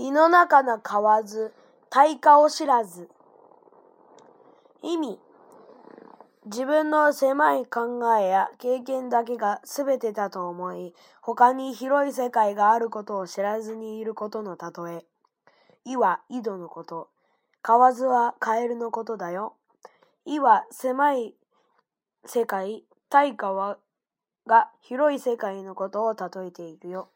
胃の中の買わず、対価を知らず。意味。自分の狭い考えや経験だけが全てだと思い、他に広い世界があることを知らずにいることの例え。意は井戸のこと。河津はカエルのことだよ。意は狭い世界、対価はが広い世界のことを例えているよ。